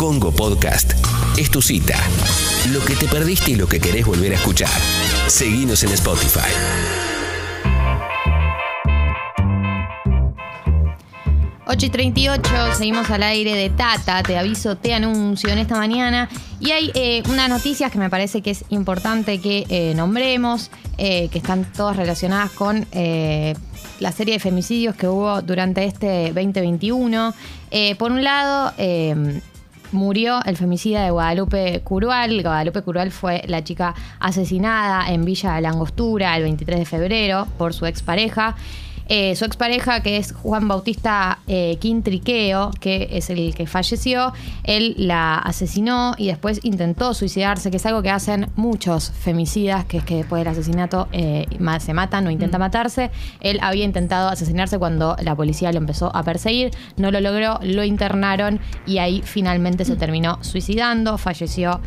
Congo Podcast es tu cita. Lo que te perdiste y lo que querés volver a escuchar. Seguinos en Spotify. y 38, seguimos al aire de Tata, te aviso, te anuncio en esta mañana. Y hay eh, unas noticias que me parece que es importante que eh, nombremos, eh, que están todas relacionadas con la serie de femicidios que hubo durante este 2021. por un lado, murió el femicida de Guadalupe Curual. Guadalupe Curual fue la chica asesinada en Villa de la Angostura el 23 de febrero por su expareja. Eh, su expareja, que es Juan Bautista eh, Quintriqueo, que es el que falleció, él la asesinó y después intentó suicidarse, que es algo que hacen muchos femicidas, que es que después del asesinato eh, se matan o intentan mm. matarse. Él había intentado asesinarse cuando la policía lo empezó a perseguir, no lo logró, lo internaron y ahí finalmente se mm. terminó suicidando, falleció.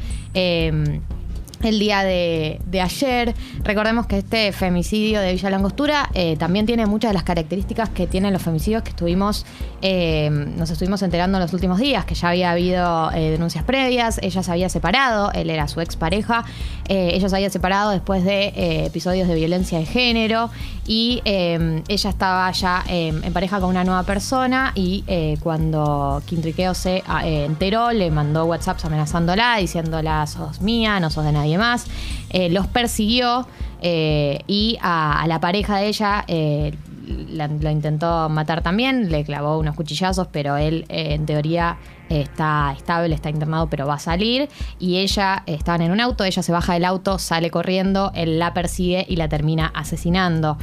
El día de, ayer. Recordemos que este femicidio de Villa Langostura eh, también tiene muchas de las características que tienen los femicidios que estuvimos, eh, nos estuvimos enterando en los últimos días, que ya había habido eh, denuncias previas, ella se había separado, él era su expareja, ella se había separado después de episodios de violencia de género y ella estaba ya en pareja con una nueva persona y cuando Quintriqueo se enteró, le mandó WhatsApps amenazándola, diciéndola sos mía, no sos de nadie demás, eh, los persiguió eh, y a, la pareja de ella eh, lo intentó matar también, le clavó unos cuchillazos, pero él en teoría está estable, está internado, pero va a salir. Y ella estaban en un auto, ella se baja del auto, sale corriendo, él la persigue y la termina asesinando.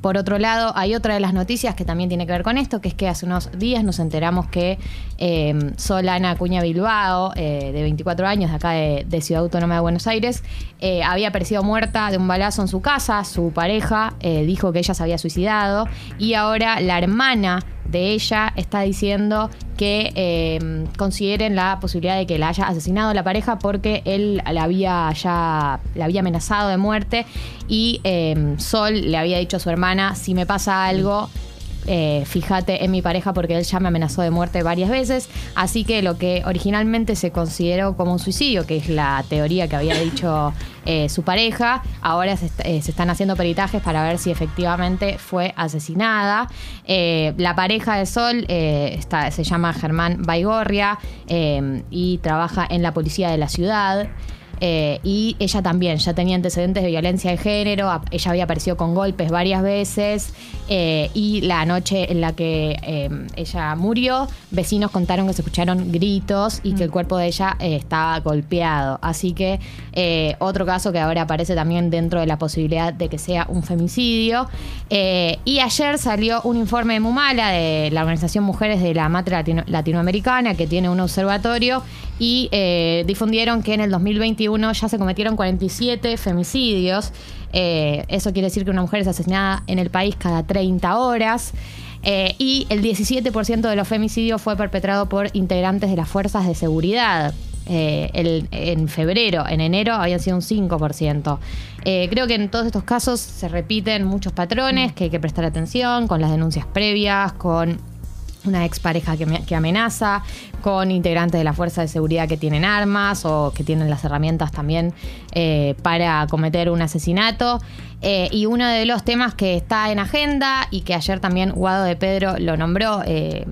Por otro lado, hay otra de las noticias que también tiene que ver con esto, que es que hace unos días nos enteramos que eh, Solana Acuña Bilbao, eh, de 24 años, de acá de, Ciudad Autónoma de Buenos Aires, eh, había aparecido muerta de un balazo en su casa. Su pareja dijo que ella se había suicidado y ahora la hermana de ella está diciendo que eh, consideren la posibilidad de que la haya asesinado la pareja porque él la había ya la había amenazado de muerte y eh, Sol le había dicho a su hermana si me pasa algo eh, fíjate en mi pareja porque él ya me amenazó de muerte varias veces. Así que lo que originalmente se consideró como un suicidio, que es la teoría que había dicho eh, su pareja, ahora eh, se, están haciendo peritajes para ver si efectivamente fue asesinada. la pareja de Sol se llama Germán Baigorria y trabaja en la policía de la ciudad. Eh, y ella también ya tenía antecedentes de violencia de género, ella había aparecido con golpes varias veces eh, y la noche en la que eh, ella murió, vecinos contaron que se escucharon gritos y que el mm. cuerpo de ella estaba golpeado. Así que otro caso que ahora aparece también dentro de la posibilidad de que sea un femicidio. y ayer salió un informe de Mumala, de la Organización Mujeres de la Matre Latinoamericana, que tiene un observatorio y difundieron que en el 2021 ya se cometieron 47 femicidios. Eh, eso quiere decir que una mujer es asesinada en el país cada 30 horas. Eh, y el 17% de los femicidios fue perpetrado por integrantes de las fuerzas de seguridad. en febrero, en enero habían sido un 5%. creo que en todos estos casos se repiten muchos patrones que hay que prestar atención con las denuncias previas, con una expareja que, que amenaza, con integrantes de la fuerza de seguridad que tienen armas o que tienen las herramientas también eh, para cometer un asesinato. Eh, y uno de los temas que está en agenda y que ayer también Guado de Pedro lo nombró, eh,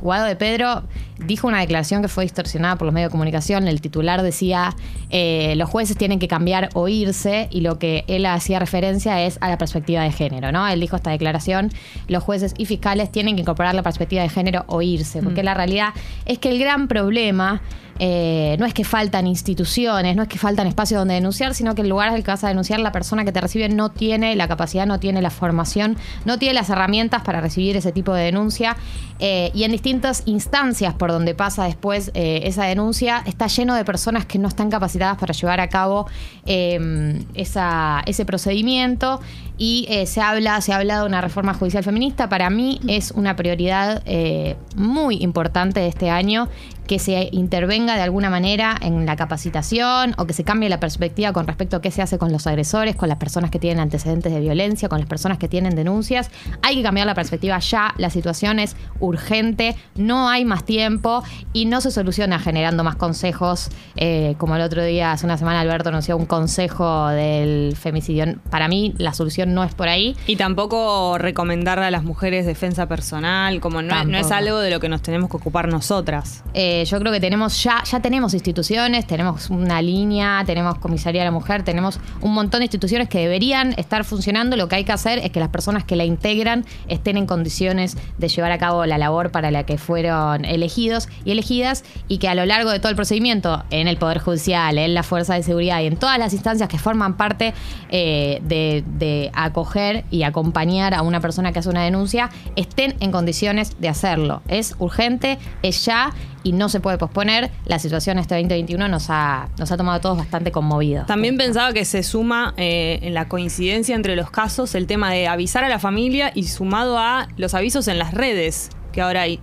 Guado de Pedro dijo una declaración que fue distorsionada por los medios de comunicación. El titular decía, eh, los jueces tienen que cambiar o irse, y lo que él hacía referencia es a la perspectiva de género, ¿no? Él dijo esta declaración, los jueces y fiscales tienen que incorporar la perspectiva de género o irse, porque mm. la realidad es que el gran problema... Eh, no es que faltan instituciones, no es que faltan espacios donde denunciar, sino que el lugar al que vas a denunciar, la persona que te recibe no tiene la capacidad, no tiene la formación, no tiene las herramientas para recibir ese tipo de denuncia. Eh, y en distintas instancias, por donde pasa después eh, esa denuncia, está lleno de personas que no están capacitadas para llevar a cabo em, ese procedimiento y eh, se habla, se ha hablado de una reforma judicial feminista. Para mí es una prioridad eh, muy importante de este año que se intervenga de alguna manera en la capacitación o que se cambie la perspectiva con respecto a qué se hace con los agresores, con las personas que tienen antecedentes de violencia, con las personas que tienen denuncias. Hay que cambiar la perspectiva ya, la situación es urgente, no hay más tiempo y no se soluciona generando más consejos, eh, como el otro día, hace una semana Alberto anunció un consejo del femicidio. Para mí la solución no es por ahí. Y tampoco recomendarle a las mujeres defensa personal, como no, no es algo de lo que nos tenemos que ocupar nosotras. Eh, yo creo que tenemos ya, ya tenemos instituciones, tenemos una línea, tenemos comisaría de la mujer, tenemos un montón de instituciones que deberían estar funcionando. Lo que hay que hacer es que las personas que la integran estén en condiciones de llevar a cabo la labor para la que fueron elegidos y elegidas y que a lo largo de todo el procedimiento, en el Poder Judicial, en la Fuerza de Seguridad y en todas las instancias que forman parte eh, de, de acoger y acompañar a una persona que hace una denuncia, estén en condiciones de hacerlo. Es urgente, es ya y no se puede posponer. La situación este 2021 nos ha, nos ha tomado a todos bastante conmovidos. También pensaba que se suma eh, en la coincidencia entre los casos el tema de avisar a la familia y sumado a los avisos en las redes que ahora hay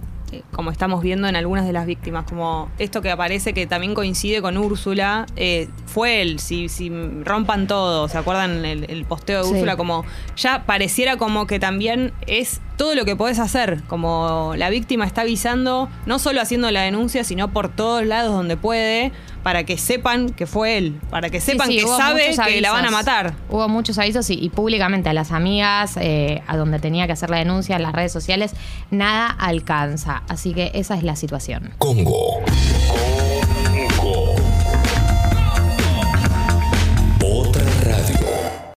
como estamos viendo en algunas de las víctimas, como esto que aparece que también coincide con Úrsula, eh, fue él, si, si rompan todo, ¿se acuerdan el, posteo de Úrsula? Como ya pareciera como que también es todo lo que podés hacer, como la víctima está avisando, no solo haciendo la denuncia, sino por todos lados donde puede, para que sepan que fue él, para que sepan que sabe que la van a matar. Hubo muchos avisos y, públicamente a las amigas, eh, a donde tenía que hacer la denuncia, en las redes sociales, nada alcanza. Así que esa es la situación. Congo.